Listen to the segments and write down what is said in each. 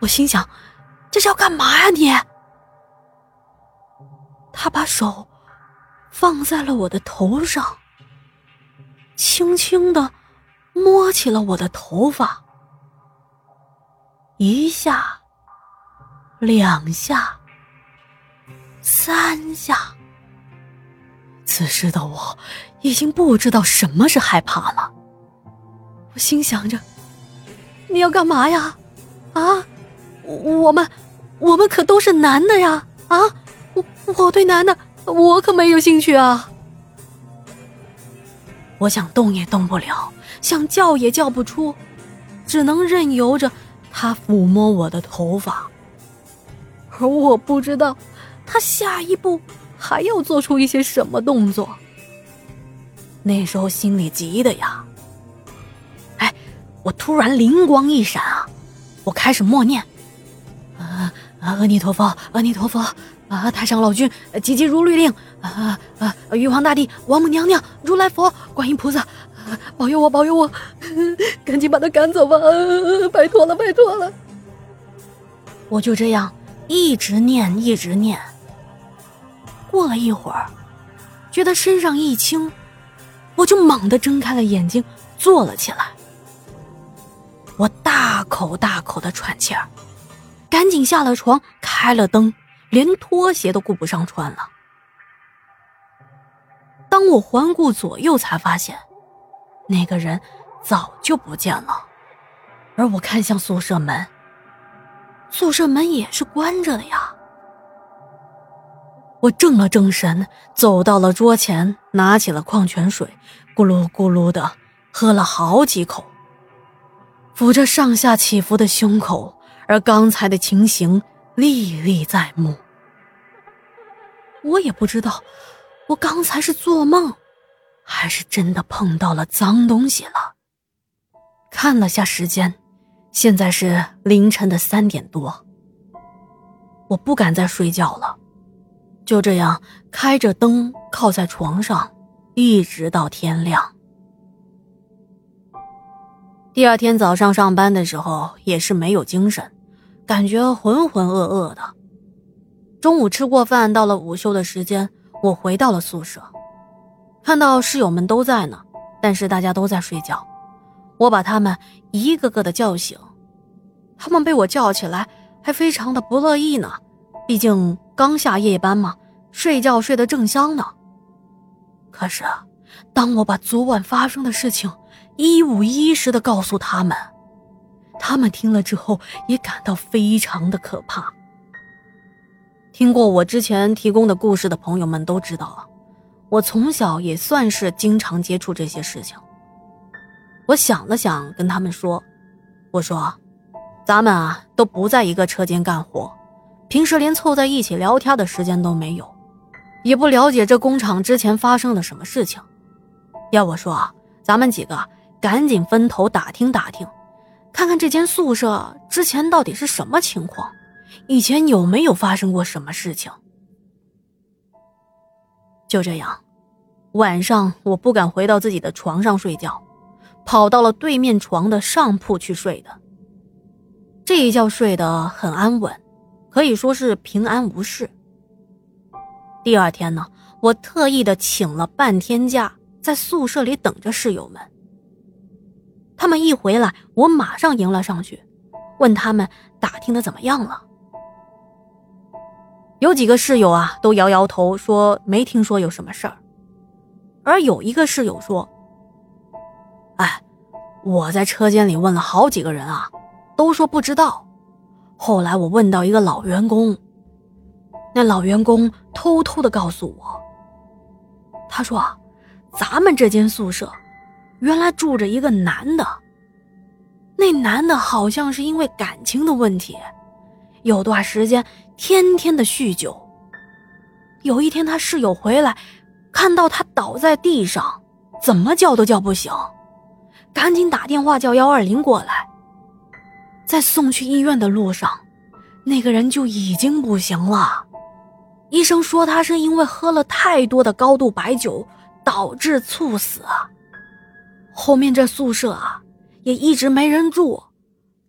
我心想，这是要干嘛呀你？他把手放在了我的头上，轻轻的摸起了我的头发，一下，两下，三下。此时的我已经不知道什么是害怕了。我心想着，你要干嘛呀？啊，我们，我们可都是男的呀！啊！我我对男的，我可没有兴趣啊！我想动也动不了，想叫也叫不出，只能任由着他抚摸我的头发。而我不知道，他下一步还要做出一些什么动作。那时候心里急的呀！哎，我突然灵光一闪啊！我开始默念：“，阿弥陀佛，阿弥陀佛。”啊！太上老君，急急如律令！啊啊！玉皇大帝、王母娘娘、如来佛、观音菩萨，保佑我，保佑我！赶紧把他赶走吧！拜托了，拜托了！我就这样一直念，一直念。过了一会儿，觉得身上一轻，我就猛地睁开了眼睛，坐了起来。我大口大口的喘气儿，赶紧下了床，开了灯。连拖鞋都顾不上穿了。当我环顾左右，才发现那个人早就不见了。而我看向宿舍门，宿舍门也是关着的呀。我怔了怔神，走到了桌前，拿起了矿泉水，咕噜咕噜的喝了好几口，抚着上下起伏的胸口，而刚才的情形历历在目。我也不知道，我刚才是做梦，还是真的碰到了脏东西了。看了下时间，现在是凌晨的三点多。我不敢再睡觉了，就这样开着灯靠在床上，一直到天亮。第二天早上上班的时候也是没有精神，感觉浑浑噩噩的。中午吃过饭，到了午休的时间，我回到了宿舍，看到室友们都在呢，但是大家都在睡觉。我把他们一个个的叫醒，他们被我叫起来还非常的不乐意呢，毕竟刚下夜班嘛，睡觉睡得正香呢。可是，当我把昨晚发生的事情一五一十的告诉他们，他们听了之后也感到非常的可怕。听过我之前提供的故事的朋友们都知道啊，我从小也算是经常接触这些事情。我想了想，跟他们说：“我说，咱们啊都不在一个车间干活，平时连凑在一起聊天的时间都没有，也不了解这工厂之前发生了什么事情。要我说，咱们几个赶紧分头打听打听，看看这间宿舍之前到底是什么情况。”以前有没有发生过什么事情？就这样，晚上我不敢回到自己的床上睡觉，跑到了对面床的上铺去睡的。这一觉睡得很安稳，可以说是平安无事。第二天呢，我特意的请了半天假，在宿舍里等着室友们。他们一回来，我马上迎了上去，问他们打听的怎么样了。有几个室友啊，都摇摇头说没听说有什么事儿，而有一个室友说：“哎，我在车间里问了好几个人啊，都说不知道。后来我问到一个老员工，那老员工偷偷的告诉我，他说，咱们这间宿舍原来住着一个男的，那男的好像是因为感情的问题。”有段时间，天天的酗酒。有一天，他室友回来，看到他倒在地上，怎么叫都叫不醒，赶紧打电话叫幺二零过来。在送去医院的路上，那个人就已经不行了。医生说他是因为喝了太多的高度白酒导致猝死。后面这宿舍啊，也一直没人住，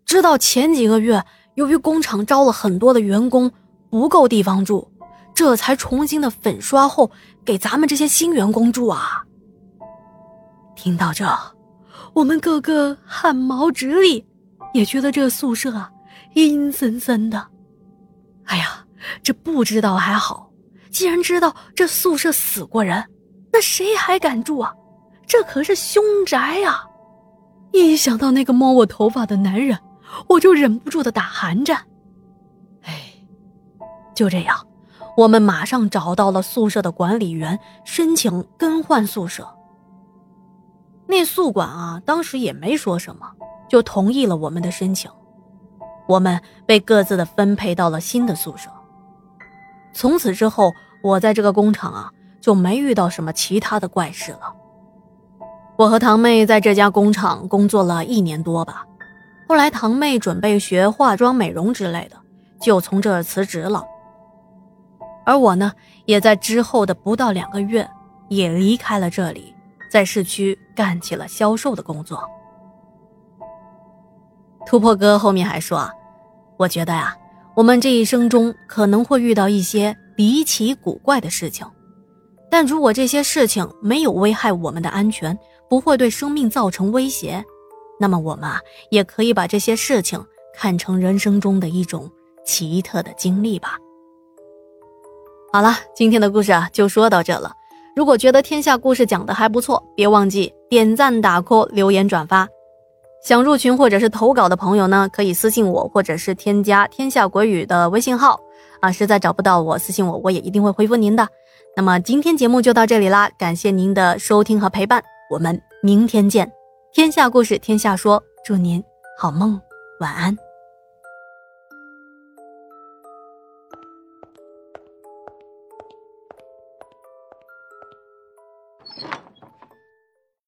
直到前几个月。由于工厂招了很多的员工，不够地方住，这才重新的粉刷后给咱们这些新员工住啊。听到这，我们个个汗毛直立，也觉得这宿舍啊阴森森的。哎呀，这不知道还好，既然知道这宿舍死过人，那谁还敢住啊？这可是凶宅呀！一想到那个摸我头发的男人，我就忍不住的打寒战。哎，就这样，我们马上找到了宿舍的管理员，申请更换宿舍。那宿管啊，当时也没说什么，就同意了我们的申请。我们被各自的分配到了新的宿舍。从此之后，我在这个工厂啊，就没遇到什么其他的怪事了。我和堂妹在这家工厂工作了一年多吧，后来堂妹准备学化妆美容之类的，就从这儿辞职了。而我呢，也在之后的不到两个月，也离开了这里，在市区干起了销售的工作。突破哥后面还说啊，我觉得呀，我们这一生中可能会遇到一些离奇古怪的事情，但如果这些事情没有危害我们的安全。不会对生命造成威胁，那么我们啊也可以把这些事情看成人生中的一种奇特的经历吧。好了，今天的故事啊就说到这了。如果觉得天下故事讲的还不错，别忘记点赞、打 call、留言、转发。想入群或者是投稿的朋友呢，可以私信我，或者是添加天下鬼语的微信号啊。实在找不到我，私信我，我也一定会回复您的。那么今天节目就到这里啦，感谢您的收听和陪伴。我们明天见，天下故事天下说，祝您好梦，晚安。